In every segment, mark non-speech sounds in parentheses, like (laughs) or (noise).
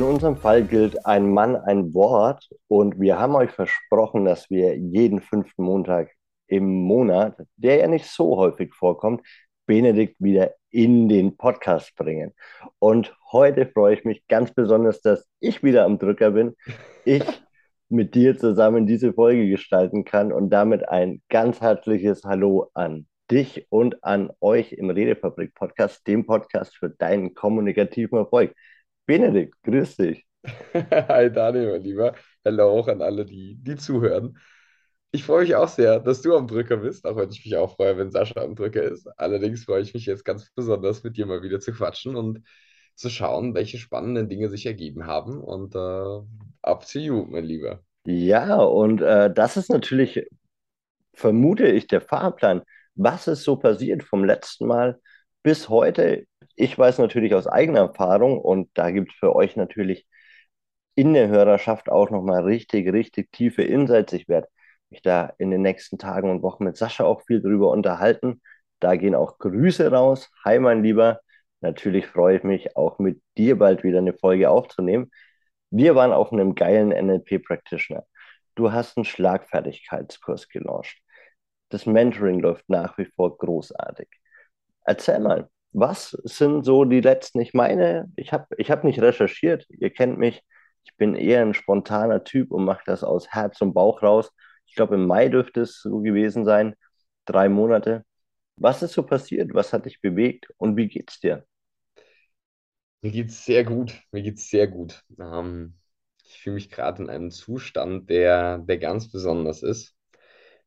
In unserem Fall gilt ein Mann ein Wort und wir haben euch versprochen, dass wir jeden fünften Montag im Monat, der ja nicht so häufig vorkommt, Benedikt wieder in den Podcast bringen. Und heute freue ich mich ganz besonders, dass ich wieder am Drücker bin. Ich (laughs) mit dir zusammen diese Folge gestalten kann und damit ein ganz herzliches Hallo an dich und an euch im Redefabrik Podcast, dem Podcast für deinen kommunikativen Erfolg. Benedikt, grüß dich. (laughs) Hi Daniel, mein Lieber. Hallo auch an alle, die, die zuhören. Ich freue mich auch sehr, dass du am Drücker bist, auch wenn ich mich auch freue, wenn Sascha am Drücker ist. Allerdings freue ich mich jetzt ganz besonders, mit dir mal wieder zu quatschen und zu schauen, welche spannenden Dinge sich ergeben haben. Und äh, up to you, mein Lieber. Ja, und äh, das ist natürlich, vermute ich, der Fahrplan. Was ist so passiert vom letzten Mal bis heute? Ich weiß natürlich aus eigener Erfahrung und da gibt es für euch natürlich in der Hörerschaft auch nochmal richtig, richtig tiefe Insights. Ich werde mich da in den nächsten Tagen und Wochen mit Sascha auch viel drüber unterhalten. Da gehen auch Grüße raus. Hi, mein Lieber. Natürlich freue ich mich auch mit dir bald wieder eine Folge aufzunehmen. Wir waren auf einem geilen NLP Practitioner. Du hast einen Schlagfertigkeitskurs gelauncht. Das Mentoring läuft nach wie vor großartig. Erzähl mal, was sind so die letzten? Ich meine, ich habe ich hab nicht recherchiert. Ihr kennt mich. Ich bin eher ein spontaner Typ und mache das aus Herz und Bauch raus. Ich glaube, im Mai dürfte es so gewesen sein. Drei Monate. Was ist so passiert? Was hat dich bewegt und wie geht's dir? Mir geht's sehr gut. Mir geht's sehr gut. Ähm, ich fühle mich gerade in einem Zustand, der, der ganz besonders ist.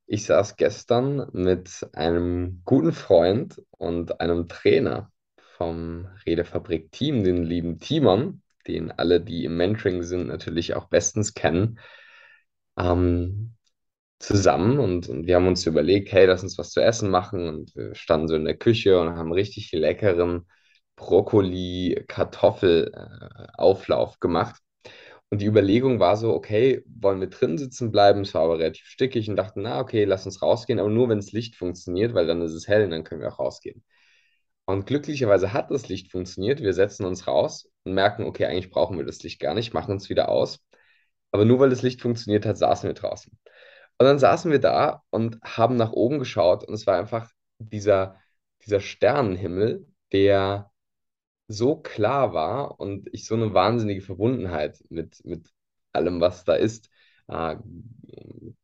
Ich saß gestern mit einem guten Freund und einem Trainer vom Redefabrik-Team, den lieben Timon, den alle, die im Mentoring sind, natürlich auch bestens kennen, ähm, zusammen und, und wir haben uns überlegt, hey, lass uns was zu essen machen und wir standen so in der Küche und haben richtig leckeren Brokkoli-Kartoffel-Auflauf gemacht. Und die Überlegung war so, okay, wollen wir drin sitzen bleiben? Es war aber relativ stickig und dachten, na, okay, lass uns rausgehen, aber nur wenn das Licht funktioniert, weil dann ist es hell und dann können wir auch rausgehen. Und glücklicherweise hat das Licht funktioniert. Wir setzen uns raus und merken, okay, eigentlich brauchen wir das Licht gar nicht, machen uns wieder aus. Aber nur weil das Licht funktioniert hat, saßen wir draußen. Und dann saßen wir da und haben nach oben geschaut und es war einfach dieser, dieser Sternenhimmel, der so klar war und ich so eine wahnsinnige Verbundenheit mit, mit allem, was da ist, äh,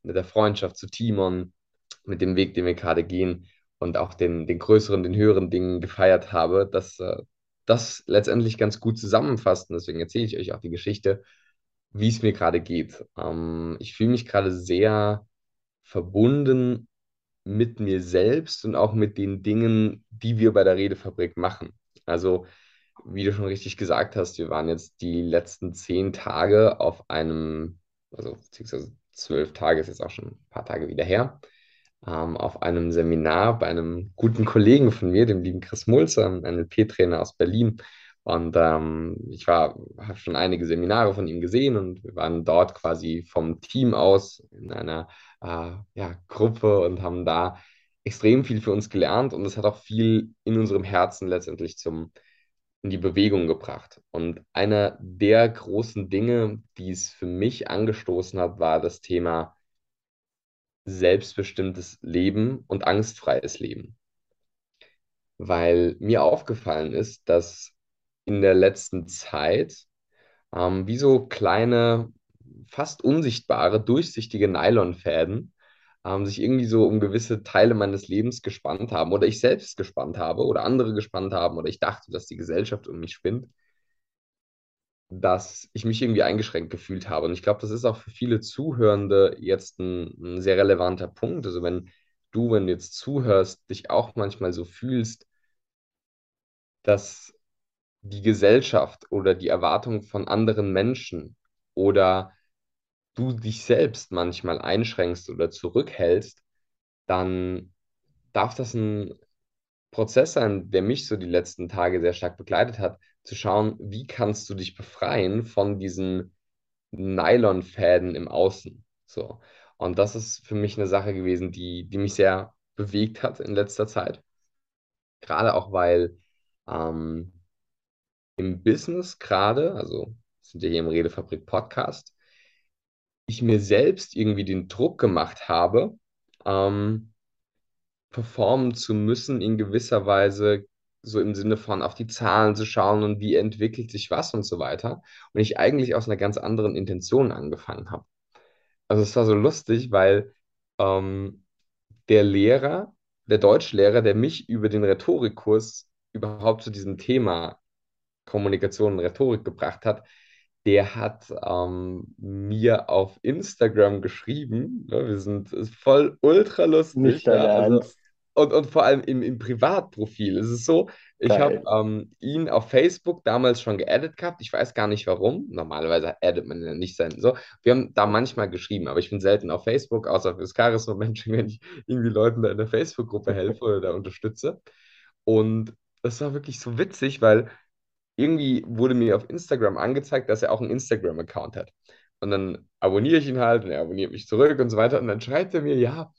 mit der Freundschaft zu Timon, mit dem Weg, den wir gerade gehen und auch den, den größeren, den höheren Dingen gefeiert habe, dass äh, das letztendlich ganz gut zusammenfasst. Und deswegen erzähle ich euch auch die Geschichte, wie es mir gerade geht. Ähm, ich fühle mich gerade sehr verbunden mit mir selbst und auch mit den Dingen, die wir bei der Redefabrik machen. Also, wie du schon richtig gesagt hast, wir waren jetzt die letzten zehn Tage auf einem, also beziehungsweise zwölf Tage ist jetzt auch schon ein paar Tage wieder her, ähm, auf einem Seminar bei einem guten Kollegen von mir, dem lieben Chris Mulzer, einem NLP-Trainer aus Berlin. Und ähm, ich habe schon einige Seminare von ihm gesehen und wir waren dort quasi vom Team aus in einer äh, ja, Gruppe und haben da extrem viel für uns gelernt und es hat auch viel in unserem Herzen letztendlich zum, in die Bewegung gebracht. Und einer der großen Dinge, die es für mich angestoßen hat, war das Thema selbstbestimmtes Leben und angstfreies Leben. Weil mir aufgefallen ist, dass in der letzten Zeit ähm, wie so kleine, fast unsichtbare, durchsichtige Nylonfäden ähm, sich irgendwie so um gewisse Teile meines Lebens gespannt haben oder ich selbst gespannt habe oder andere gespannt haben oder ich dachte, dass die Gesellschaft um mich spinnt, dass ich mich irgendwie eingeschränkt gefühlt habe. Und ich glaube, das ist auch für viele Zuhörende jetzt ein, ein sehr relevanter Punkt. Also wenn du, wenn du jetzt zuhörst, dich auch manchmal so fühlst, dass die Gesellschaft oder die Erwartung von anderen Menschen oder du dich selbst manchmal einschränkst oder zurückhältst, dann darf das ein Prozess sein, der mich so die letzten Tage sehr stark begleitet hat, zu schauen, wie kannst du dich befreien von diesen Nylonfäden im Außen. So. Und das ist für mich eine Sache gewesen, die, die mich sehr bewegt hat in letzter Zeit. Gerade auch, weil ähm, im Business gerade, also sind ja hier im Redefabrik Podcast, ich mir selbst irgendwie den Druck gemacht habe, ähm, performen zu müssen in gewisser Weise, so im Sinne von auf die Zahlen zu schauen und wie entwickelt sich was und so weiter. Und ich eigentlich aus einer ganz anderen Intention angefangen habe. Also es war so lustig, weil ähm, der Lehrer, der Deutschlehrer, der mich über den Rhetorikkurs überhaupt zu diesem Thema Kommunikation und Rhetorik gebracht hat, der hat ähm, mir auf Instagram geschrieben. Ne, wir sind voll ultra lustig. Nicht ja, also, und, und vor allem im, im Privatprofil. Es ist so, ich habe ähm, ihn auf Facebook damals schon geaddet gehabt. Ich weiß gar nicht warum. Normalerweise addet man ja nicht sein. So, wir haben da manchmal geschrieben, aber ich bin selten auf Facebook, außer fürs Charisma-Menschen, (laughs) wenn ich irgendwie Leuten da in der Facebook-Gruppe (laughs) helfe oder da unterstütze. Und das war wirklich so witzig, weil irgendwie wurde mir auf Instagram angezeigt, dass er auch einen Instagram-Account hat. Und dann abonniere ich ihn halt und er abonniert mich zurück und so weiter. Und dann schreibt er mir, ja,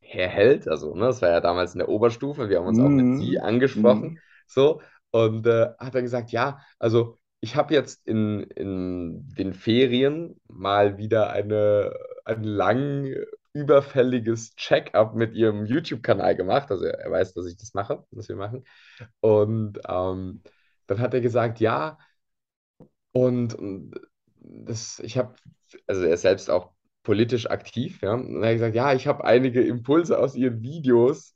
Herr Held, also ne, das war ja damals in der Oberstufe, wir haben uns auch mit Sie Mhm. angesprochen, Mhm. so, und äh, hat dann gesagt, ja, also ich habe jetzt in, in den Ferien mal wieder eine, ein lang überfälliges Check-up mit Ihrem YouTube-Kanal gemacht, also er, er weiß, dass ich das mache, was wir machen, und ähm, dann hat er gesagt, ja, und, und das, ich habe, also er ist selbst auch politisch aktiv, ja. Und er hat gesagt, ja, ich habe einige Impulse aus Ihren Videos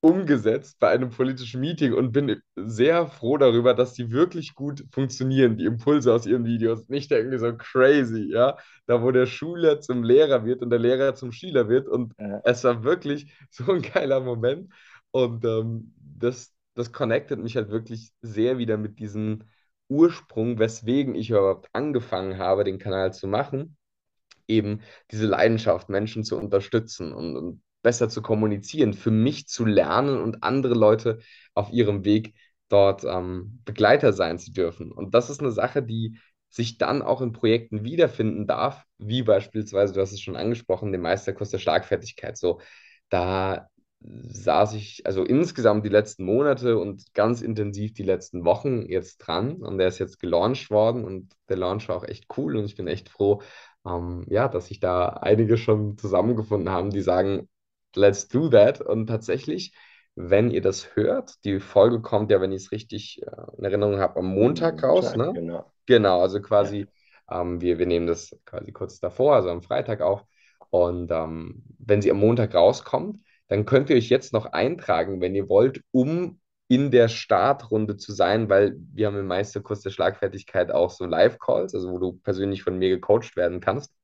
umgesetzt bei einem politischen Meeting und bin sehr froh darüber, dass die wirklich gut funktionieren, die Impulse aus Ihren Videos. Nicht irgendwie so crazy, ja. Da, wo der Schüler zum Lehrer wird und der Lehrer zum Schüler wird. Und Ja. es war wirklich so ein geiler Moment. Und ähm, das, das connectet mich halt wirklich sehr wieder mit diesem Ursprung, weswegen ich überhaupt angefangen habe, den Kanal zu machen. Eben diese Leidenschaft, Menschen zu unterstützen und, und besser zu kommunizieren, für mich zu lernen und andere Leute auf ihrem Weg dort ähm, Begleiter sein zu dürfen. Und das ist eine Sache, die sich dann auch in Projekten wiederfinden darf, wie beispielsweise, du hast es schon angesprochen, den Meisterkurs der Schlagfertigkeit. So, da saß ich also insgesamt die letzten Monate und ganz intensiv die letzten Wochen jetzt dran und der ist jetzt gelauncht worden und der Launch war auch echt cool und ich bin echt froh, ähm, ja, dass sich da einige schon zusammengefunden haben, die sagen, let's do that und tatsächlich, wenn ihr das hört, die Folge kommt ja, wenn ich es richtig äh, in Erinnerung habe, am Montag raus, ne? genau. Genau, also Ja. quasi, ähm, wir, wir nehmen das quasi kurz davor, also am Freitag auf. Und ähm, wenn sie am Montag rauskommt, dann könnt ihr euch jetzt noch eintragen, wenn ihr wollt, um in der Startrunde zu sein, weil wir haben im Meisterkurs der Schlagfertigkeit auch so Live-Calls, also wo du persönlich von mir gecoacht werden kannst.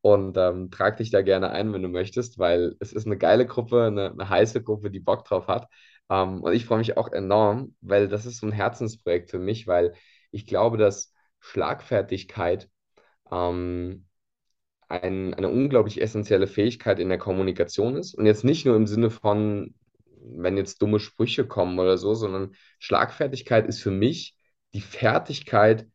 Und ähm, trag dich da gerne ein, wenn du möchtest, weil es ist eine geile Gruppe, eine, eine heiße Gruppe, die Bock drauf hat. Ähm, und ich freue mich auch enorm, weil das ist so ein Herzensprojekt für mich, weil ich glaube, dass Schlagfertigkeit ähm, ein, eine unglaublich essentielle Fähigkeit in der Kommunikation ist. Und jetzt nicht nur im Sinne von, wenn jetzt dumme Sprüche kommen oder so, sondern Schlagfertigkeit ist für mich die Fertigkeit,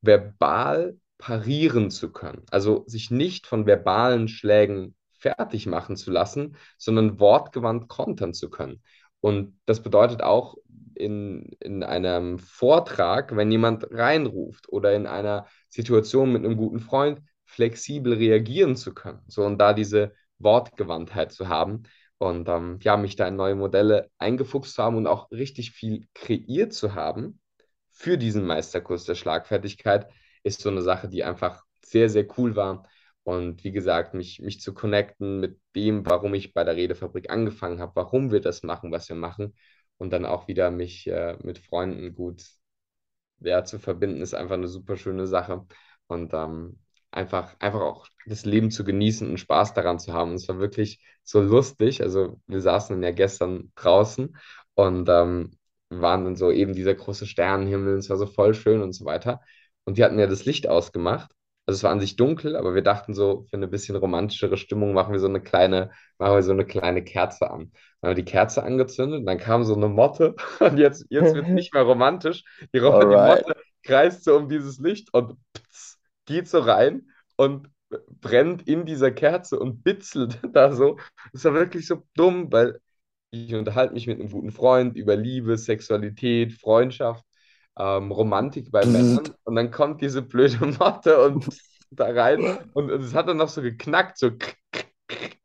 verbal parieren zu können. Also sich nicht von verbalen Schlägen fertig machen zu lassen, sondern wortgewandt kontern zu können. Und das bedeutet auch in, in einem Vortrag, wenn jemand reinruft oder in einer Situation mit einem guten Freund, flexibel reagieren zu können. So und da diese Wortgewandtheit zu haben und ähm, ja, mich da in neue Modelle eingefuchst zu haben und auch richtig viel kreiert zu haben für diesen Meisterkurs der Schlagfertigkeit, ist so eine Sache, die einfach sehr, sehr cool war. Und wie gesagt, mich, mich zu connecten mit dem, warum ich bei der Redefabrik angefangen habe, warum wir das machen, was wir machen. Und dann auch wieder mich äh, mit Freunden gut ja, zu verbinden, ist einfach eine super schöne Sache. Und ähm, einfach, einfach auch das Leben zu genießen und Spaß daran zu haben. Und es war wirklich so lustig. Also wir saßen dann ja gestern draußen und ähm, waren dann so eben dieser große Sternenhimmel, es war so voll schön und so weiter. Und die hatten ja das Licht ausgemacht. Also es war an sich dunkel, aber wir dachten so, für eine bisschen romantischere Stimmung machen wir so eine kleine, machen wir so eine kleine Kerze an. Dann haben wir die Kerze angezündet und dann kam so eine Motte (laughs) und jetzt, jetzt wird es (laughs) nicht mehr romantisch. Die, Ro- die. Motte kreist so um dieses Licht und pts, geht so rein und brennt in dieser Kerze und bitzelt (laughs) da so. Das war wirklich so dumm, weil ich unterhalte mich mit einem guten Freund über Liebe, Sexualität, Freundschaft ähm, Romantik bei Männern und dann kommt diese blöde Motte und (laughs) da rein und es hat dann noch so geknackt, so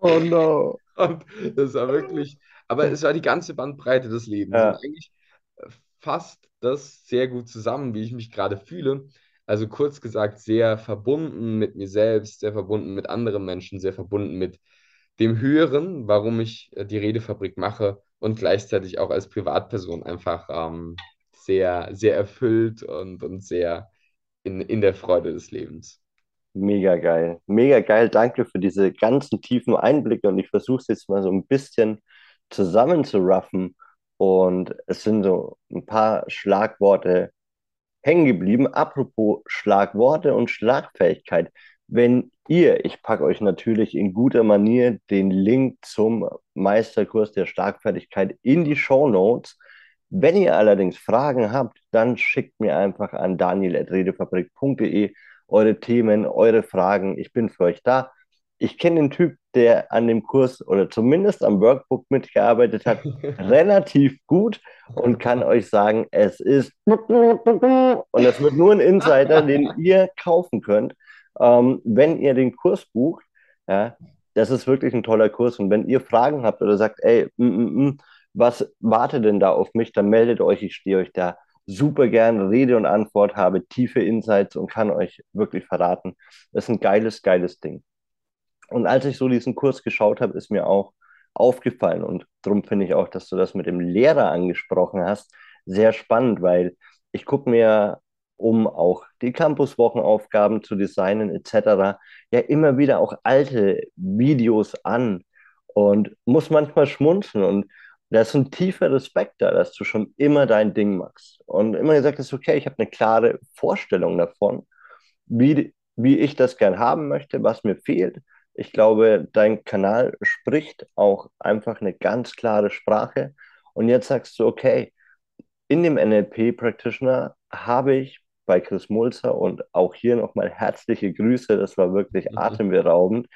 Oh no. und das war wirklich, aber es war die ganze Bandbreite des Lebens Ja. und eigentlich äh, fasst das sehr gut zusammen, wie ich mich gerade fühle. Also kurz gesagt, sehr verbunden mit mir selbst, sehr verbunden mit anderen Menschen, sehr verbunden mit dem Höheren, warum ich äh, die Redefabrik mache und gleichzeitig auch als Privatperson einfach ähm, sehr, sehr erfüllt und, und sehr in, in der Freude des Lebens. Mega geil. Mega geil. Danke für diese ganzen tiefen Einblicke. Und ich versuche es jetzt mal so ein bisschen zusammenzuraffen. Und es sind so ein paar Schlagworte hängen geblieben. Apropos Schlagworte und Schlagfähigkeit. Wenn ihr, ich packe euch natürlich in guter Manier den Link zum Meisterkurs der Schlagfertigkeit in die Show Notes. Wenn ihr allerdings Fragen habt, dann schickt mir einfach an daniel.redefabrik.de eure Themen, eure Fragen. Ich bin für euch da. Ich kenne den Typ, der an dem Kurs oder zumindest am Workbook mitgearbeitet hat, (laughs) relativ gut und kann euch sagen, es ist und es wird nur ein Insider, den ihr kaufen könnt, ähm, wenn ihr den Kurs bucht. Ja, das ist wirklich ein toller Kurs und wenn ihr Fragen habt oder sagt, ey, mm, mm, mm, was wartet denn da auf mich, dann meldet euch, ich stehe euch da super gern Rede und Antwort, habe tiefe Insights und kann euch wirklich verraten. Das ist ein geiles, geiles Ding. Und als ich so diesen Kurs geschaut habe, ist mir auch aufgefallen und darum finde ich auch, dass du das mit dem Lehrer angesprochen hast, sehr spannend, weil ich gucke mir, um auch die Campuswochenaufgaben zu designen etc., ja immer wieder auch alte Videos an und muss manchmal schmunzeln und da ist ein tiefer Respekt da, dass du schon immer dein Ding machst und immer gesagt hast, okay, ich habe eine klare Vorstellung davon, wie, wie ich das gern haben möchte, was mir fehlt. Ich glaube, dein Kanal spricht auch einfach eine ganz klare Sprache. Und jetzt sagst du, okay, in dem NLP Practitioner habe ich bei Chris Mulzer und auch hier nochmal herzliche Grüße, das war wirklich Mhm. atemberaubend,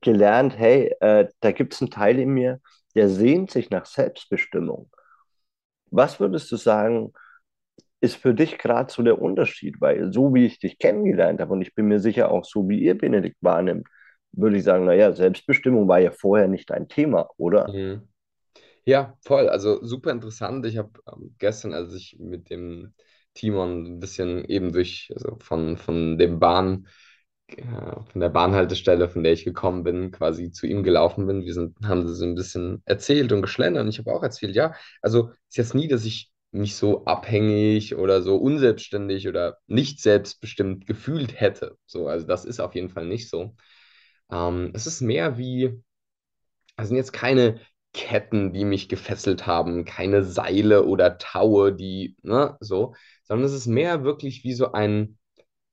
gelernt, hey, äh, da gibt es einen Teil in mir, der sehnt sich nach Selbstbestimmung. Was würdest du sagen, ist für dich gerade so der Unterschied? Weil so wie ich dich kennengelernt habe und ich bin mir sicher auch so wie ihr Benedikt wahrnimmt, würde ich sagen, naja, Selbstbestimmung war ja vorher nicht ein Thema, oder? Mhm. Ja, voll. Also super interessant. Ich habe ähm, gestern, als ich mit dem Timon ein bisschen eben durch, also von, von dem Bahn, äh, von der Bahnhaltestelle, von der ich gekommen bin, quasi zu ihm gelaufen bin, wir sind, haben so ein bisschen erzählt und geschlendert und ich habe auch erzählt, ja, also ist jetzt nie, dass ich mich so abhängig oder so unselbstständig oder nicht selbstbestimmt gefühlt hätte. So, also das ist auf jeden Fall nicht so. Ähm, es ist mehr wie es sind jetzt keine Ketten, die mich gefesselt haben, keine Seile oder Taue, die, ne, so, sondern es ist mehr wirklich wie so ein,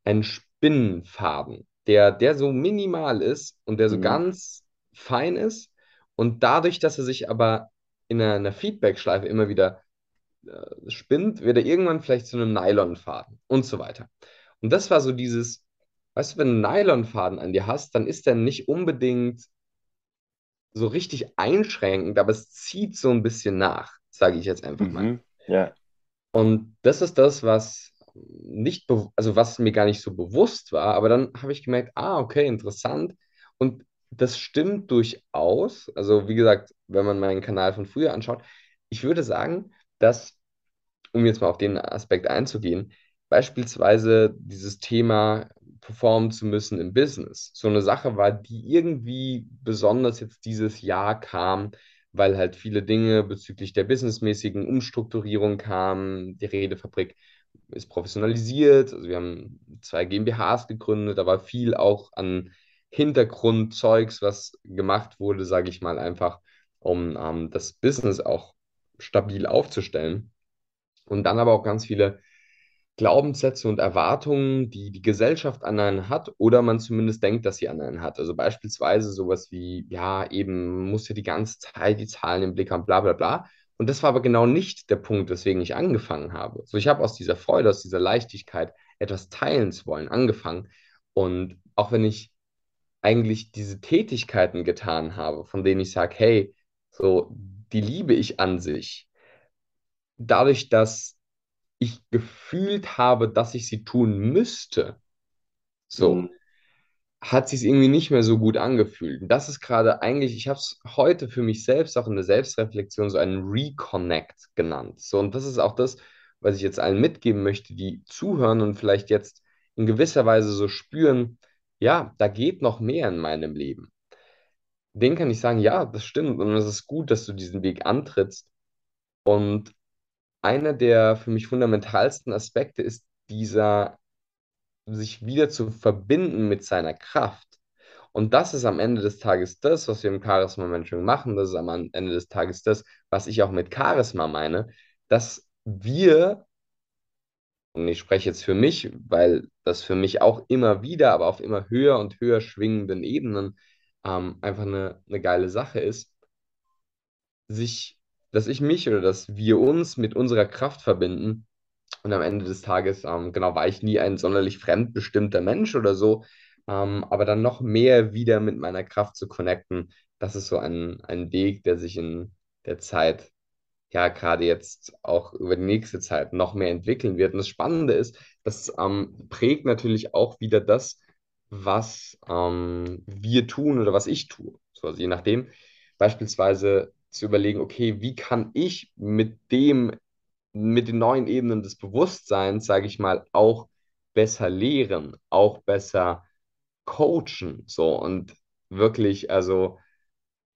ein Spinnenfaden, der, der so minimal ist und der so Mhm. ganz fein ist und dadurch, dass er sich aber in einer, einer Feedback-Schleife immer wieder äh, spinnt, wird er irgendwann vielleicht zu einem Nylonfaden und so weiter. Und das war so dieses, weißt du, wenn du einen Nylonfaden an dir hast, dann ist der nicht unbedingt so richtig einschränkend, aber es zieht so ein bisschen nach, sage ich jetzt einfach mal. Mhm. Ja. Und das ist das, was nicht, also was mir gar nicht so bewusst war, aber dann habe ich gemerkt, ah, okay, interessant. Und das stimmt durchaus. Also wie gesagt, wenn man meinen Kanal von früher anschaut, ich würde sagen, dass, um jetzt mal auf den Aspekt einzugehen, beispielsweise dieses Thema performen zu müssen im Business, so eine Sache war, die irgendwie besonders jetzt dieses Jahr kam, weil halt viele Dinge bezüglich der businessmäßigen Umstrukturierung kamen. Die Redefabrik ist professionalisiert. Also wir haben zwei GmbHs gegründet, war viel auch an Hintergrundzeugs, was gemacht wurde, sage ich mal einfach, um ähm, das Business auch stabil aufzustellen. Und dann aber auch ganz viele Glaubenssätze und Erwartungen, die die Gesellschaft an einen hat oder man zumindest denkt, dass sie an einen hat. Also beispielsweise sowas wie, ja, eben muss ja die ganze Zeit die Zahlen im Blick haben, bla bla bla. Und das war aber genau nicht der Punkt, weswegen ich angefangen habe. So, ich habe aus dieser Freude, aus dieser Leichtigkeit, etwas teilen zu wollen, angefangen. Und auch wenn ich eigentlich diese Tätigkeiten getan habe, von denen ich sage, hey, so, die liebe ich an sich, dadurch, dass ich gefühlt habe, dass ich sie tun müsste, so, Mhm. hat sich irgendwie nicht mehr so gut angefühlt. Und das ist gerade eigentlich, ich habe es heute für mich selbst auch in der Selbstreflexion so einen Reconnect genannt. So, und das ist auch das, was ich jetzt allen mitgeben möchte, die zuhören und vielleicht jetzt in gewisser Weise so spüren, ja, da geht noch mehr in meinem Leben. Den kann ich sagen, ja, das stimmt und es ist gut, dass du diesen Weg antrittst. Und einer der für mich fundamentalsten Aspekte ist dieser sich wieder zu verbinden mit seiner Kraft. Und das ist am Ende des Tages das, was wir im Charisma Mentoring machen. Das ist am Ende des Tages das, was ich auch mit Charisma meine, dass wir, und ich spreche jetzt für mich, weil das für mich auch immer wieder, aber auf immer höher und höher schwingenden Ebenen ähm, einfach eine, eine geile Sache ist, sich, dass ich mich oder dass wir uns mit unserer Kraft verbinden und am Ende des Tages, ähm, genau, war ich nie ein sonderlich fremdbestimmter Mensch oder so, ähm, aber dann noch mehr wieder mit meiner Kraft zu connecten, das ist so ein, ein Weg, der sich in der Zeit, ja, gerade jetzt auch über die nächste Zeit noch mehr entwickeln wird. Und das Spannende ist, das ähm, prägt natürlich auch wieder das, was ähm, wir tun oder was ich tue. So, also je nachdem, beispielsweise zu überlegen, okay, wie kann ich mit dem mit den neuen Ebenen des Bewusstseins, sage ich mal, auch besser lehren, auch besser coachen. So und wirklich, also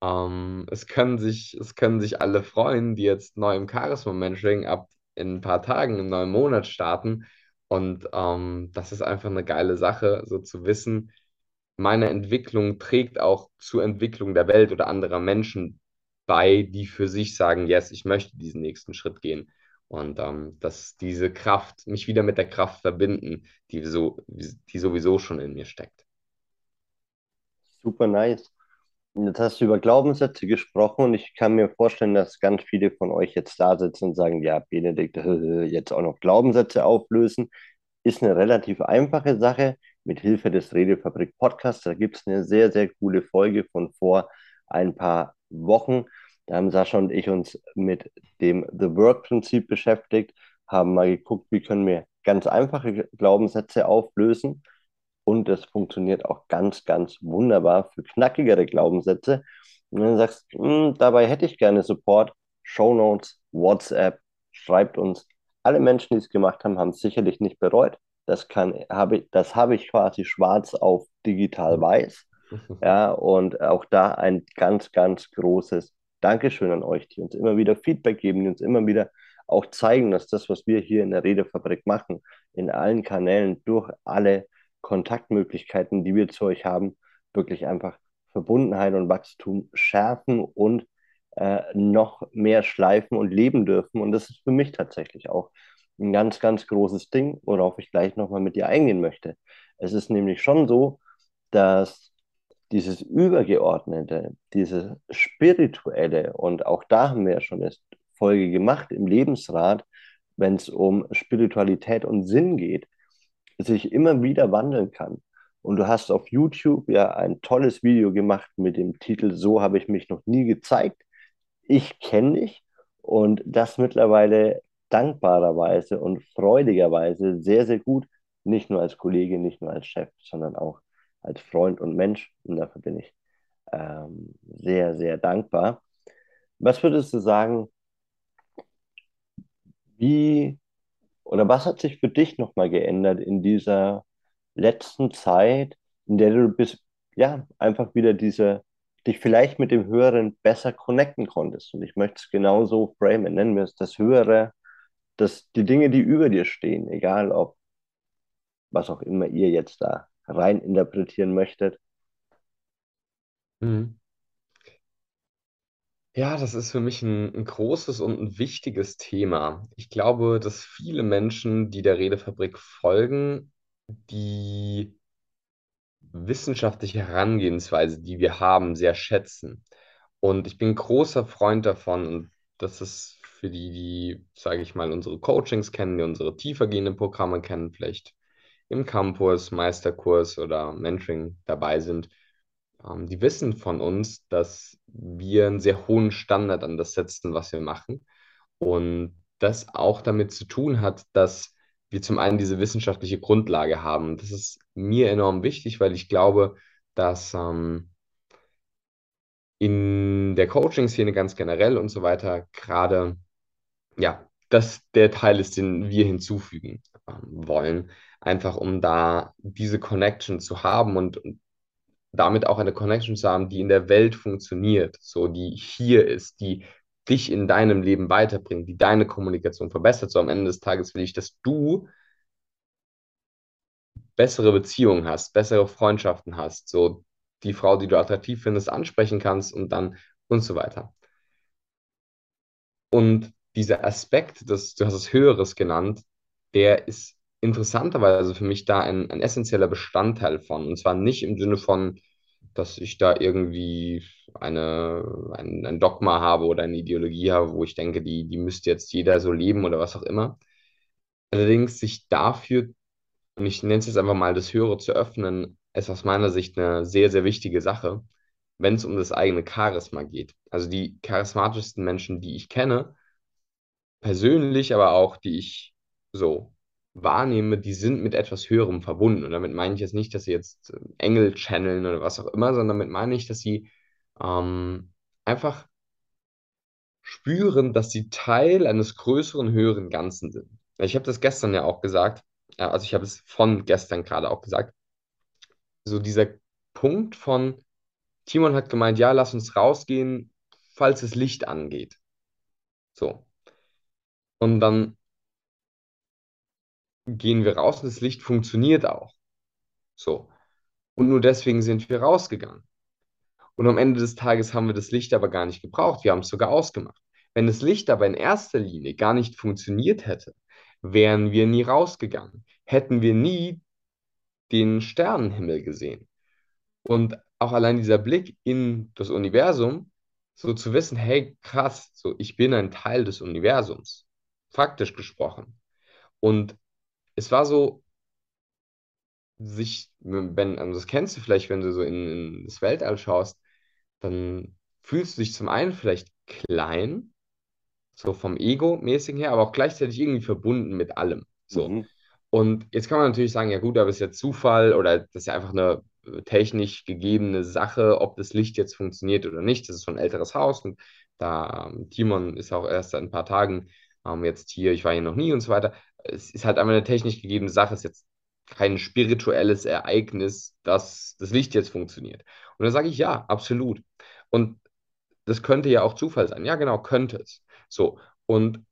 ähm, es können sich, es können sich alle freuen, die jetzt neu im Charisma-Mentoring ab in ein paar Tagen, im neuen Monat starten. Und ähm, das ist einfach eine geile Sache, so zu wissen, meine Entwicklung trägt auch zur Entwicklung der Welt oder anderer Menschen bei, die für sich sagen, yes, ich möchte diesen nächsten Schritt gehen. Und ähm, dass diese Kraft, mich wieder mit der Kraft verbinden, die, so, die sowieso schon in mir steckt. Super nice. Jetzt hast du über Glaubenssätze gesprochen und ich kann mir vorstellen, dass ganz viele von euch jetzt da sitzen und sagen, ja, Benedikt, (laughs) jetzt auch noch Glaubenssätze auflösen, ist eine relativ einfache Sache mit Hilfe des Redefabrik Podcasts. Da gibt es eine sehr, sehr coole Folge von vor ein paar Wochen. Da haben Sascha und ich uns mit dem The Work-Prinzip beschäftigt, haben mal geguckt, wie können wir ganz einfache Glaubenssätze auflösen. Und das funktioniert auch ganz, ganz wunderbar für knackigere Glaubenssätze. Und wenn du sagst, hm, dabei hätte ich gerne Support, Show Notes, WhatsApp, schreibt uns. Alle Menschen, die es gemacht haben, haben es sicherlich nicht bereut. Das kann, habe das habe ich quasi schwarz auf digital weiß. Ja, und auch da ein ganz, ganz großes Dankeschön an euch, die uns immer wieder Feedback geben, die uns immer wieder auch zeigen, dass das, was wir hier in der Redefabrik machen, in allen Kanälen durch alle Kontaktmöglichkeiten, die wir zu euch haben, wirklich einfach Verbundenheit und Wachstum schärfen und äh, noch mehr schleifen und leben dürfen. Und das ist für mich tatsächlich auch ein ganz, ganz großes Ding, worauf ich gleich nochmal mit dir eingehen möchte. Es ist nämlich schon so, dass dieses Übergeordnete, dieses Spirituelle, und auch da haben wir ja schon eine Folge gemacht im Lebensrat, wenn es um Spiritualität und Sinn geht, sich immer wieder wandeln kann. Und du hast auf YouTube ja ein tolles Video gemacht mit dem Titel So habe ich mich noch nie gezeigt. Ich kenne dich und das mittlerweile dankbarerweise und freudigerweise sehr, sehr gut, nicht nur als Kollege, nicht nur als Chef, sondern auch als Freund und Mensch. Und dafür bin ich ähm, sehr, sehr dankbar. Was würdest du sagen, wie oder was hat sich für dich nochmal geändert in dieser letzten Zeit, in der du bist, ja, einfach wieder diese, dich vielleicht mit dem Höheren besser connecten konntest? Und ich möchte es genauso framen, nennen wir es das Höhere, das, die Dinge, die über dir stehen, egal ob was auch immer ihr jetzt da rein interpretieren möchtet. Mhm. Ja, das ist für mich ein, ein großes und ein wichtiges Thema. Ich glaube, dass viele Menschen, die der Redefabrik folgen, die wissenschaftliche Herangehensweise, die wir haben, sehr schätzen. Und ich bin ein großer Freund davon, und das ist für die, die, sage ich mal, unsere Coachings kennen, die unsere tiefergehenden Programme kennen, vielleicht im Campus, Meisterkurs oder Mentoring dabei sind, ähm, die wissen von uns, dass wir einen sehr hohen Standard an das setzen, was wir machen. Und das auch damit zu tun hat, dass wir zum einen diese wissenschaftliche Grundlage haben. Das ist mir enorm wichtig, weil ich glaube, dass ähm, in der Coaching-Szene ganz generell und so weiter gerade, ja, das der Teil ist, den wir hinzufügen ähm, wollen, einfach um da diese Connection zu haben und, und damit auch eine Connection zu haben, die in der Welt funktioniert, so die hier ist, die dich in deinem Leben weiterbringt, die deine Kommunikation verbessert. So am Ende des Tages will ich, dass du bessere Beziehungen hast, bessere Freundschaften hast, so die Frau, die du attraktiv findest, ansprechen kannst und dann und so weiter. Und dieser Aspekt, das, du hast es Höheres genannt, der ist interessanterweise für mich da ein, ein essentieller Bestandteil von. Und zwar nicht im Sinne von, dass ich da irgendwie eine, ein, ein Dogma habe oder eine Ideologie habe, wo ich denke, die, die müsste jetzt jeder so leben oder was auch immer. Allerdings sich dafür, und ich nenne es jetzt einfach mal, das Höhere zu öffnen, ist aus meiner Sicht eine sehr, sehr wichtige Sache, wenn es um das eigene Charisma geht. Also die charismatischsten Menschen, die ich kenne, persönlich, aber auch die ich so wahrnehme, die sind mit etwas Höherem verbunden. Und damit meine ich jetzt nicht, dass sie jetzt äh, Engel channeln oder was auch immer, sondern damit meine ich, dass sie ähm, einfach spüren, dass sie Teil eines größeren, höheren Ganzen sind. Ich habe das gestern ja auch gesagt, also ich habe es von gestern gerade auch gesagt, so dieser Punkt von, Timon hat gemeint, ja, lass uns rausgehen, falls das Licht angeht. So. Und dann gehen wir raus und das Licht funktioniert auch. So. Und nur deswegen sind wir rausgegangen. Und am Ende des Tages haben wir das Licht aber gar nicht gebraucht. Wir haben es sogar ausgemacht. Wenn das Licht aber in erster Linie gar nicht funktioniert hätte, wären wir nie rausgegangen. Hätten wir nie den Sternenhimmel gesehen. Und auch allein dieser Blick in das Universum, so zu wissen, hey, krass, so ich bin ein Teil des Universums, faktisch gesprochen. Und es war so, sich, wenn, also das kennst du vielleicht, wenn du so in, in das Weltall schaust, dann fühlst du dich zum einen vielleicht klein, so vom Ego-mäßigen her, aber auch gleichzeitig irgendwie verbunden mit allem. So. Mhm. Und jetzt kann man natürlich sagen, ja gut, aber es ist ja Zufall oder das ist ja einfach eine äh, technisch gegebene Sache, ob das Licht jetzt funktioniert oder nicht. Das ist schon ein älteres Haus und da ähm, Timon ist auch erst seit ein paar Tagen ähm, jetzt hier, ich war hier noch nie und so weiter. Es ist halt einfach eine technisch gegebene Sache, es ist jetzt kein spirituelles Ereignis, dass das Licht jetzt funktioniert. Und dann sage ich ja, absolut. Und das könnte ja auch Zufall sein. Ja, genau, könnte es. So, und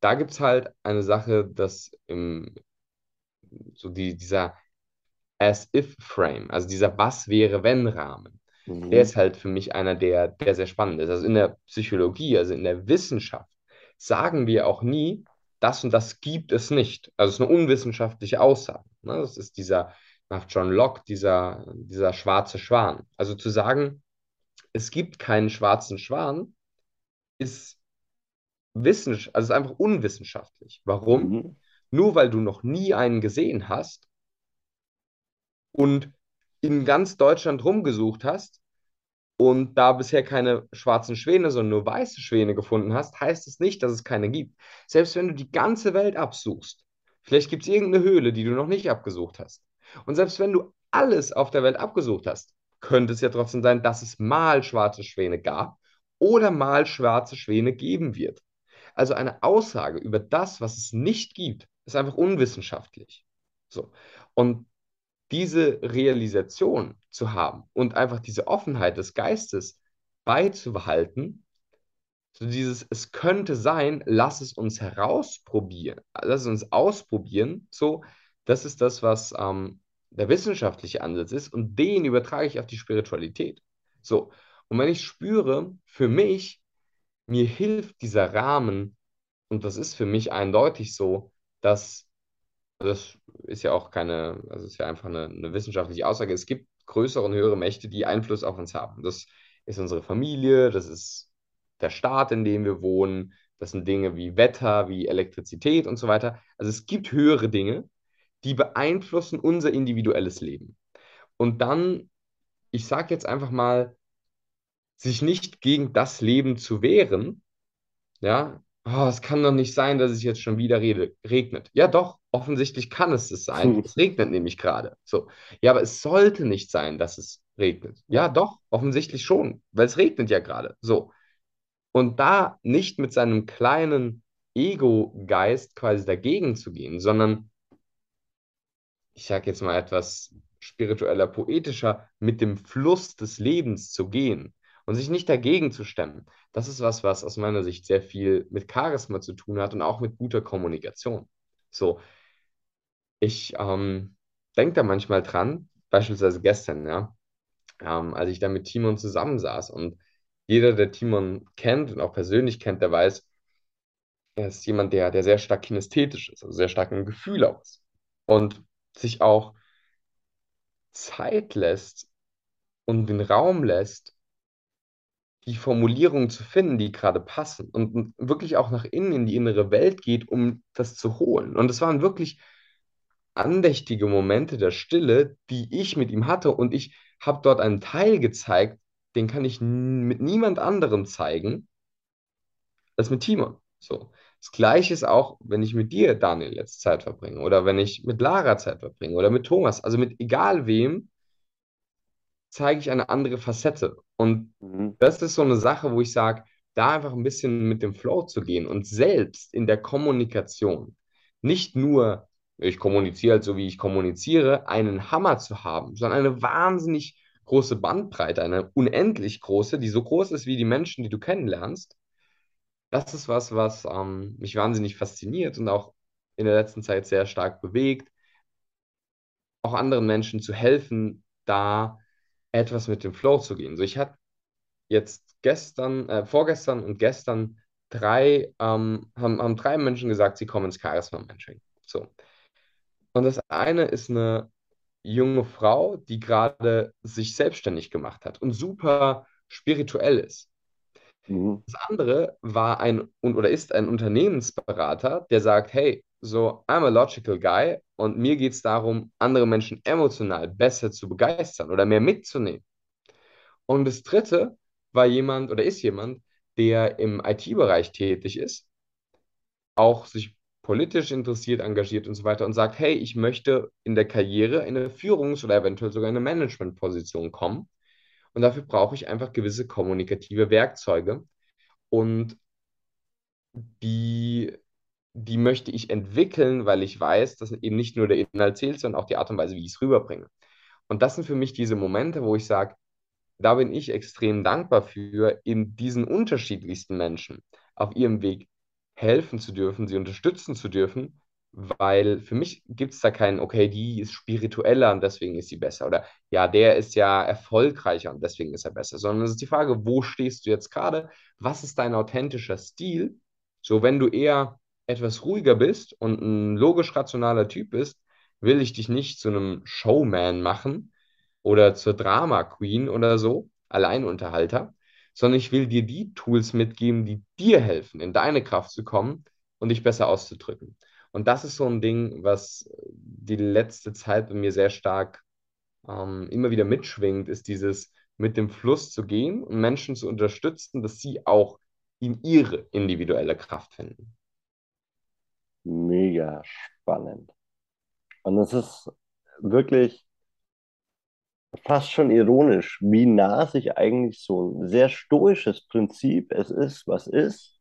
da gibt es halt eine Sache, dass im, so die, dieser As-If-Frame, also dieser Was-wäre-wenn-Rahmen, mhm. der ist halt für mich einer, der, der sehr spannend ist. Also in der Psychologie, also in der Wissenschaft, sagen wir auch nie, das und das gibt es nicht. Also es ist eine unwissenschaftliche Aussage. Ne? Das ist dieser, nach John Locke, dieser, dieser schwarze Schwan. Also zu sagen, es gibt keinen schwarzen Schwan, ist wissenschaftlich, also ist einfach unwissenschaftlich. Warum? Mhm. Nur weil du noch nie einen gesehen hast und in ganz Deutschland rumgesucht hast und da bisher keine schwarzen Schwäne, sondern nur weiße Schwäne gefunden hast, heißt es nicht, dass es keine gibt. Selbst wenn du die ganze Welt absuchst, vielleicht gibt es irgendeine Höhle, die du noch nicht abgesucht hast. Und selbst wenn du alles auf der Welt abgesucht hast, könnte es ja trotzdem sein, dass es mal schwarze Schwäne gab oder mal schwarze Schwäne geben wird. Also eine Aussage über das, was es nicht gibt, ist einfach unwissenschaftlich. So. Und diese Realisation zu haben und einfach diese Offenheit des Geistes beizubehalten, so dieses, es könnte sein, lass es uns herausprobieren, lass es uns ausprobieren, so, das ist das, was ähm, der wissenschaftliche Ansatz ist und den übertrage ich auf die Spiritualität. So, und wenn ich spüre, für mich, mir hilft dieser Rahmen, und das ist für mich eindeutig so, dass das ist ja auch keine, also ist ja einfach eine, eine wissenschaftliche Aussage. Es gibt größere und höhere Mächte, die Einfluss auf uns haben. Das ist unsere Familie, das ist der Staat, in dem wir wohnen, das sind Dinge wie Wetter, wie Elektrizität und so weiter. Also es gibt höhere Dinge, die beeinflussen unser individuelles Leben. Und dann, ich sage jetzt einfach mal, sich nicht gegen das Leben zu wehren, ja, oh, es kann doch nicht sein, dass es jetzt schon wieder regnet. Ja, doch, offensichtlich kann es es sein. Es regnet nämlich gerade. So. Ja, aber es sollte nicht sein, dass es regnet. Ja, doch, offensichtlich schon, weil es regnet ja gerade. So. Und da nicht mit seinem kleinen Ego-Geist quasi dagegen zu gehen, sondern ich sage jetzt mal etwas spiritueller, poetischer, mit dem Fluss des Lebens zu gehen und sich nicht dagegen zu stemmen. Das ist was, was aus meiner Sicht sehr viel mit Charisma zu tun hat und auch mit guter Kommunikation. So, ich ähm, denke da manchmal dran, beispielsweise gestern, ja, ähm, als ich da mit Timon zusammensaß und jeder, der Timon kennt und auch persönlich kennt, der weiß, er ist jemand, der, der sehr stark kinästhetisch ist, also sehr stark im Gefühl ist. Und sich auch Zeit lässt und den Raum lässt, die Formulierungen zu finden, die gerade passen und wirklich auch nach innen in die innere Welt geht, um das zu holen. Und es waren wirklich andächtige Momente der Stille, die ich mit ihm hatte und ich habe dort einen Teil gezeigt, den kann ich mit niemand anderem zeigen als mit Timon. So. Das Gleiche ist auch, wenn ich mit dir, Daniel, jetzt Zeit verbringe oder wenn ich mit Lara Zeit verbringe oder mit Thomas, also mit egal wem, zeige ich eine andere Facette. Und mhm. das ist so eine Sache, wo ich sage, da einfach ein bisschen mit dem Flow zu gehen und selbst in der Kommunikation nicht nur, ich kommuniziere halt so, wie ich kommuniziere, einen Hammer zu haben, sondern eine wahnsinnig große Bandbreite, eine unendlich große, die so groß ist wie die Menschen, die du kennenlernst das ist was, was ähm, mich wahnsinnig fasziniert und auch in der letzten Zeit sehr stark bewegt, auch anderen Menschen zu helfen, da etwas mit dem Flow zu gehen. So, ich hatte jetzt gestern, äh, vorgestern und gestern drei, ähm, haben, haben drei Menschen gesagt, sie kommen ins Charisma-Mentoring. So. Und das eine ist eine junge Frau, die gerade sich selbstständig gemacht hat und super spirituell ist. Mhm. Das andere war ein oder ist ein Unternehmensberater, der sagt, hey, so, I'm a logical guy und mir geht es darum, andere Menschen emotional besser zu begeistern oder mehr mitzunehmen. Und das dritte war jemand oder ist jemand, der im IT-Bereich tätig ist, auch sich politisch interessiert, engagiert und so weiter und sagt, hey, ich möchte in der Karriere in eine Führungs- oder eventuell sogar in eine Managementposition kommen und dafür brauche ich einfach gewisse kommunikative Werkzeuge. Und die, die möchte ich entwickeln, weil ich weiß, dass eben nicht nur der Inhalt zählt, sondern auch die Art und Weise, wie ich es rüberbringe. Und das sind für mich diese Momente, wo ich sage, da bin ich extrem dankbar für, in diesen unterschiedlichsten Menschen auf ihrem Weg helfen zu dürfen, sie unterstützen zu dürfen, weil für mich gibt es da keinen, okay, die ist spiritueller und deswegen ist sie besser. Oder ja, der ist ja erfolgreicher und deswegen ist er besser. Sondern es ist die Frage, wo stehst du jetzt gerade? Was ist dein authentischer Stil? So, wenn du eher etwas ruhiger bist und ein logisch-rationaler Typ bist, will ich dich nicht zu einem Showman machen oder zur Drama Queen oder so, Alleinunterhalter, sondern ich will dir die Tools mitgeben, die dir helfen, in deine Kraft zu kommen und dich besser auszudrücken. Und das ist so ein Ding, was die letzte Zeit bei mir sehr stark ähm, immer wieder mitschwingt, ist dieses mit dem Fluss zu gehen und Menschen zu unterstützen, dass sie auch in ihre individuelle Kraft finden. Mega spannend. Und es ist wirklich fast schon ironisch, wie nah sich eigentlich so ein sehr stoisches Prinzip, es ist, was ist,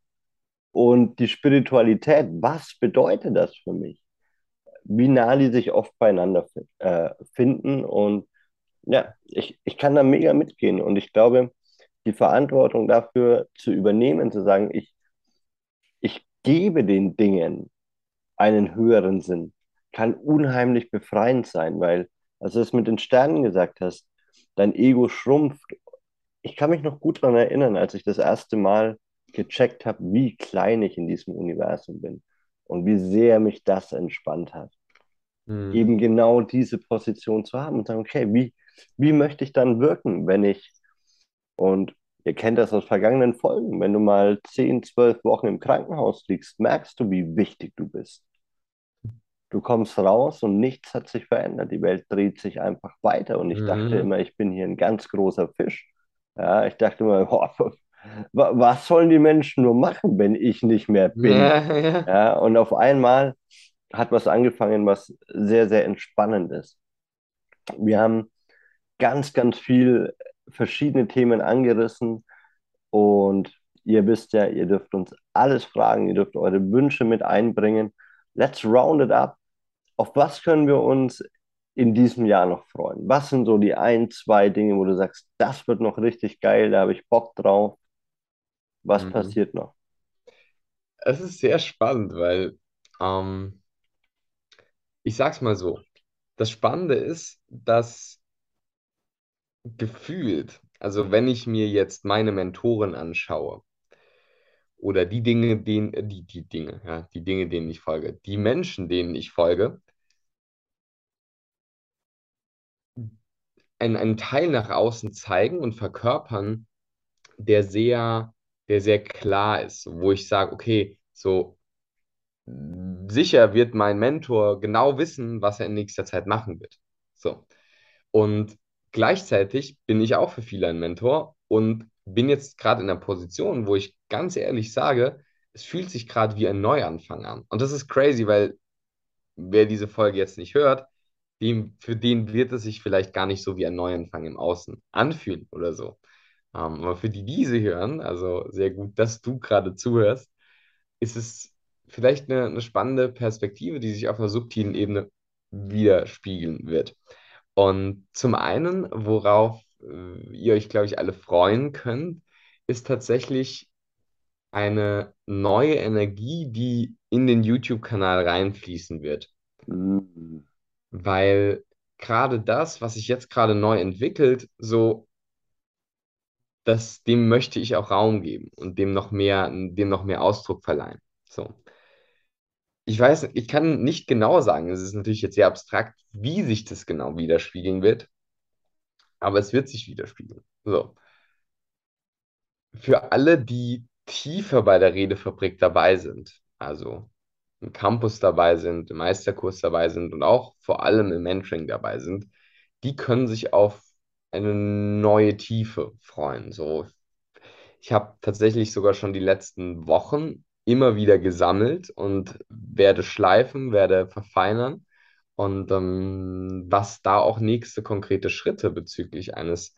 und die Spiritualität, was bedeutet das für mich? Wie nah die sich oft beieinander äh, finden. Und ja, ich, ich kann da mega mitgehen. Und ich glaube, die Verantwortung dafür zu übernehmen, zu sagen, ich, ich gebe den Dingen einen höheren Sinn, kann unheimlich befreiend sein, weil, als du es mit den Sternen gesagt hast, dein Ego schrumpft. Ich kann mich noch gut daran erinnern, als ich das erste Mal gecheckt habe, wie klein ich in diesem Universum bin und wie sehr mich das entspannt hat. Mhm. Eben genau diese Position zu haben und sagen, okay, wie, wie möchte ich dann wirken, wenn ich, und ihr kennt das aus vergangenen Folgen, wenn du mal 10, 12 Wochen im Krankenhaus liegst, merkst du, wie wichtig du bist. Du kommst raus und nichts hat sich verändert. Die Welt dreht sich einfach weiter. Und ich mhm. dachte immer, ich bin hier ein ganz großer Fisch. Ja, ich dachte immer, (laughs) boah, wa- was sollen die Menschen nur machen, wenn ich nicht mehr bin? Ja, ja. Ja, und auf einmal hat was angefangen, was sehr, sehr entspannend ist. Wir haben ganz, ganz viel verschiedene Themen angerissen und ihr wisst ja, ihr dürft uns alles fragen, ihr dürft eure Wünsche mit einbringen. Let's round it up. Auf was können wir uns in diesem Jahr noch freuen? Was sind so die ein, zwei Dinge, wo du sagst, das wird noch richtig geil, da habe ich Bock drauf? Was Mhm. passiert noch? Es ist sehr spannend, weil ähm, ich sag's mal so. Das Spannende ist, dass gefühlt, also wenn ich mir jetzt meine Mentoren anschaue oder die Dinge, denen, äh, die, die Dinge, ja, die Dinge, denen ich folge, die Menschen, denen ich folge, einen, einen Teil nach außen zeigen und verkörpern, der sehr, der sehr klar ist, wo ich sage, okay, so sicher wird mein Mentor genau wissen, was er in nächster Zeit machen wird. So. Und gleichzeitig bin ich auch für viele ein Mentor und bin jetzt gerade in einer Position, wo ich ganz ehrlich sage, es fühlt sich gerade wie ein Neuanfang an. Und das ist crazy, weil wer diese Folge jetzt nicht hört, dem, für den wird es sich vielleicht gar nicht so wie ein Neuanfang im Außen anfühlen oder so. Ähm, aber für die, die diese hören, also sehr gut, dass du gerade zuhörst, ist es vielleicht eine, eine spannende Perspektive, die sich auf einer subtilen Ebene widerspiegeln wird. Und zum einen, worauf äh, ihr euch, glaube ich, alle freuen könnt, ist tatsächlich eine neue Energie, die in den YouTube-Kanal reinfließen wird. Mm, Weil gerade das, was sich jetzt gerade neu entwickelt, so, das, dem möchte ich auch Raum geben und dem noch mehr, dem noch mehr Ausdruck verleihen. So. Ich weiß, ich kann nicht genau sagen, es ist natürlich jetzt sehr abstrakt, wie sich das genau widerspiegeln wird, aber es wird sich widerspiegeln. So. Für alle, die tiefer bei der Redefabrik dabei sind, also im Campus dabei sind, im Meisterkurs dabei sind und auch vor allem im Mentoring dabei sind, die können sich auf eine neue Tiefe freuen. So, ich habe tatsächlich sogar schon die letzten Wochen immer wieder gesammelt und werde schleifen, werde verfeinern. Und ähm, was da auch nächste konkrete Schritte bezüglich eines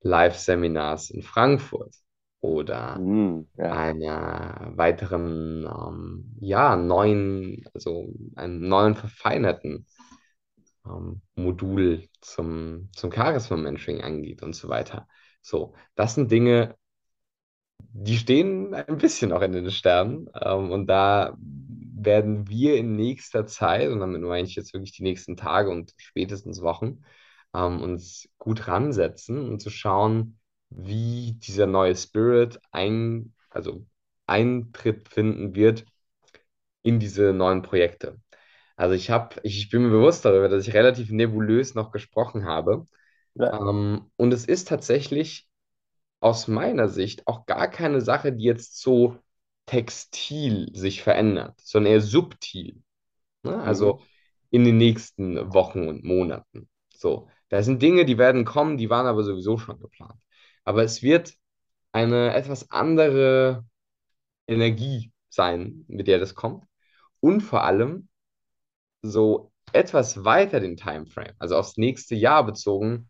Live-Seminars in Frankfurt oder mm, ja. einer weiteren, ähm, ja, neuen, also einem neuen verfeinerten ähm, Modul zum, zum Charisma-Mentoring angeht und so weiter. So, das sind Dinge, die stehen ein bisschen auch in den Sternen. Ähm, und da werden wir in nächster Zeit, und damit meine ich jetzt wirklich die nächsten Tage und spätestens Wochen, ähm, uns gut ransetzen und zu schauen, wie dieser neue Spirit ein, also Eintritt finden wird in diese neuen Projekte. Also ich habe, ich, ich bin mir bewusst darüber, dass ich relativ nebulös noch gesprochen habe. Ja. Ähm, und es ist tatsächlich aus meiner Sicht auch gar keine Sache, die jetzt so textil sich verändert, sondern eher subtil. Ne? Mhm. Also in den nächsten Wochen und Monaten. So, da sind Dinge, die werden kommen, die waren aber sowieso schon geplant. Aber es wird eine etwas andere Energie sein, mit der das kommt. Und vor allem so etwas weiter den Timeframe, also aufs nächste Jahr bezogen,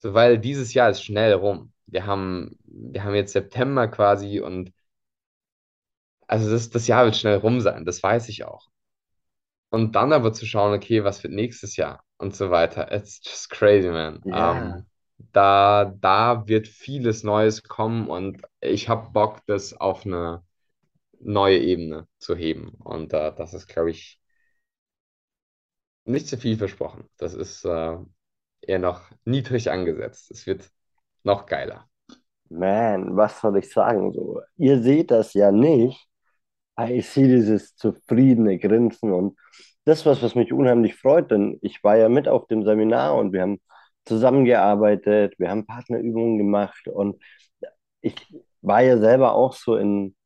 so, weil dieses Jahr ist schnell rum. Wir haben, wir haben jetzt September quasi und also das, das Jahr wird schnell rum sein, das weiß ich auch. Und dann aber zu schauen, okay, was wird nächstes Jahr und so weiter. It's just crazy, man. Ja, Ähm, da, da wird vieles Neues kommen und ich habe Bock, das auf eine neue Ebene zu heben. Und äh, das ist, glaube ich, nicht zu viel versprochen. Das ist äh, eher noch niedrig angesetzt. Es wird noch geiler. man, was soll ich sagen? So, ihr seht das ja nicht, ich sehe dieses zufriedene Grinsen und das, was, was mich unheimlich freut, denn ich war ja mit auf dem Seminar und wir haben zusammengearbeitet, wir haben Partnerübungen gemacht und ich war ja selber auch so in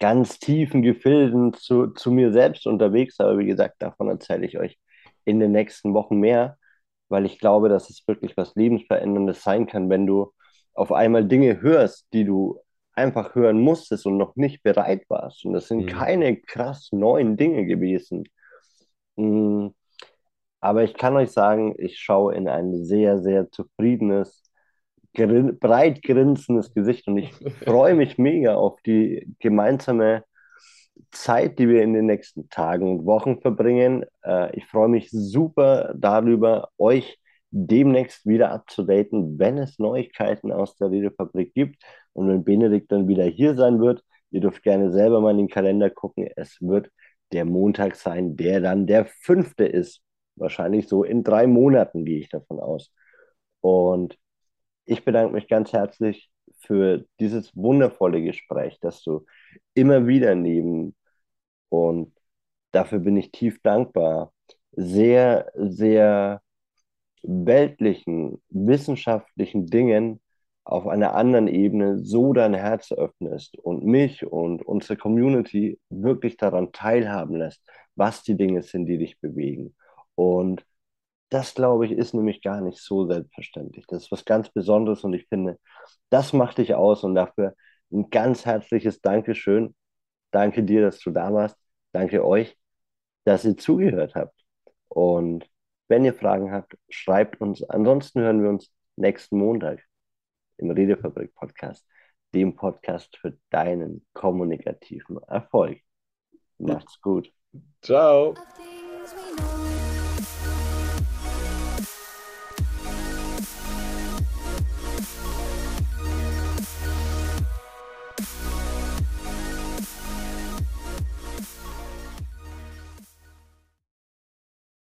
ganz tiefen Gefilden zu, zu mir selbst unterwegs, aber wie gesagt, davon erzähle ich euch in den nächsten Wochen mehr, weil ich glaube, dass es wirklich was Lebensveränderndes sein kann, wenn du auf einmal Dinge hörst, die du einfach hören musstest und noch nicht bereit warst. Und das sind Mhm. keine krass neuen Dinge gewesen. Mm, Aber ich kann euch sagen, ich schaue in ein sehr, sehr zufriedenes, grin breit grinsendes Gesicht und ich (laughs) freue mich mega auf die gemeinsame Zeit, die wir in den nächsten Tagen und Wochen verbringen. Äh, ich freue mich super darüber, euch demnächst wieder abzudaten, wenn es Neuigkeiten aus der Redefabrik gibt und wenn Benedikt dann wieder hier sein wird. Ihr dürft gerne selber mal in den Kalender gucken. Es wird der Montag sein, der dann der fünfte ist. Wahrscheinlich so in drei Monaten gehe ich davon aus. Und ich bedanke mich ganz herzlich für dieses wundervolle Gespräch, das du immer wieder neben und dafür bin ich tief dankbar. Sehr, sehr weltlichen, wissenschaftlichen Dingen auf einer anderen Ebene so dein Herz öffnest und mich und unsere Community wirklich daran teilhaben lässt, was die Dinge sind, die dich bewegen. Und das, glaube ich, ist nämlich gar nicht so selbstverständlich. Das ist was ganz Besonderes und ich finde, das macht dich aus und dafür ein ganz herzliches Dankeschön. Danke dir, dass du da warst. Danke euch, dass ihr zugehört habt. Und wenn ihr Fragen habt, schreibt uns. Ansonsten hören wir uns nächsten Montag im Redefabrik Podcast, dem Podcast für deinen kommunikativen Erfolg. Macht's gut. Ciao.